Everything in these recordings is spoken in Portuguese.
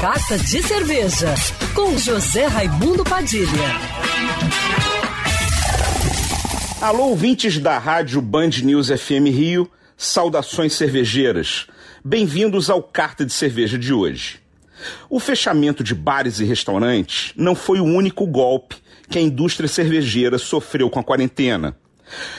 Carta de Cerveja, com José Raimundo Padilha. Alô, ouvintes da rádio Band News FM Rio, saudações cervejeiras. Bem-vindos ao Carta de Cerveja de hoje. O fechamento de bares e restaurantes não foi o único golpe que a indústria cervejeira sofreu com a quarentena.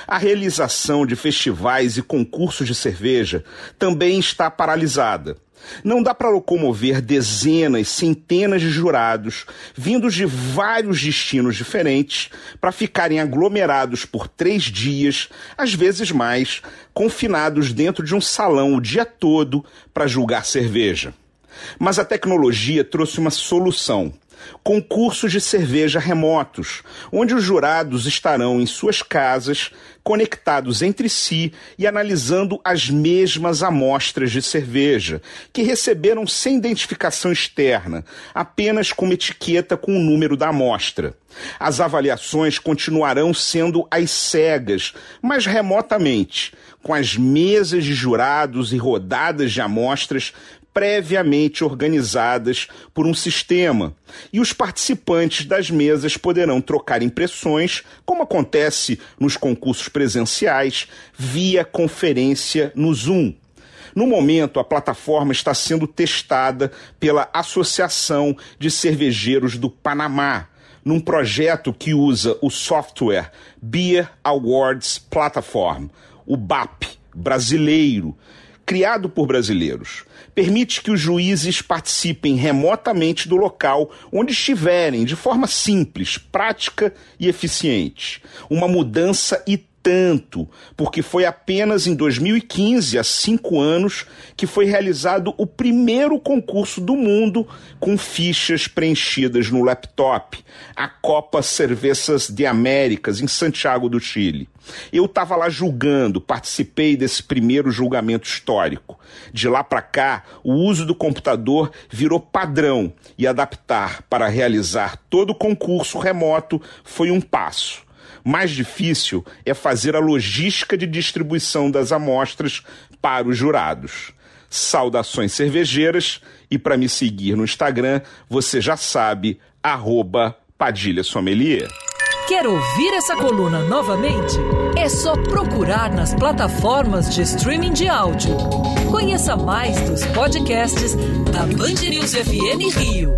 A realização de festivais e concursos de cerveja também está paralisada. Não dá para locomover dezenas, centenas de jurados vindos de vários destinos diferentes para ficarem aglomerados por três dias, às vezes mais, confinados dentro de um salão o dia todo para julgar cerveja. Mas a tecnologia trouxe uma solução concursos de cerveja remotos, onde os jurados estarão em suas casas, conectados entre si e analisando as mesmas amostras de cerveja, que receberam sem identificação externa, apenas com uma etiqueta com o número da amostra. As avaliações continuarão sendo as cegas, mas remotamente, com as mesas de jurados e rodadas de amostras previamente organizadas por um sistema, e os participantes das mesas poderão trocar impressões, como acontece nos concursos presenciais, via conferência no Zoom. No momento, a plataforma está sendo testada pela Associação de Cervejeiros do Panamá, num projeto que usa o software Beer Awards Platform, o BAP brasileiro, criado por brasileiros. Permite que os juízes participem remotamente do local onde estiverem, de forma simples, prática e eficiente. Uma mudança e tanto, porque foi apenas em 2015, há cinco anos, que foi realizado o primeiro concurso do mundo com fichas preenchidas no laptop, a Copa Cervejas de Américas, em Santiago do Chile. Eu estava lá julgando, participei desse primeiro julgamento histórico. De lá para cá, o uso do computador virou padrão e adaptar para realizar todo o concurso remoto foi um passo. Mais difícil é fazer a logística de distribuição das amostras para os jurados. Saudações cervejeiras e para me seguir no Instagram, você já sabe, arroba Padilha Sommelier. Quer ouvir essa coluna novamente? É só procurar nas plataformas de streaming de áudio. Conheça mais dos podcasts da Band News FM Rio.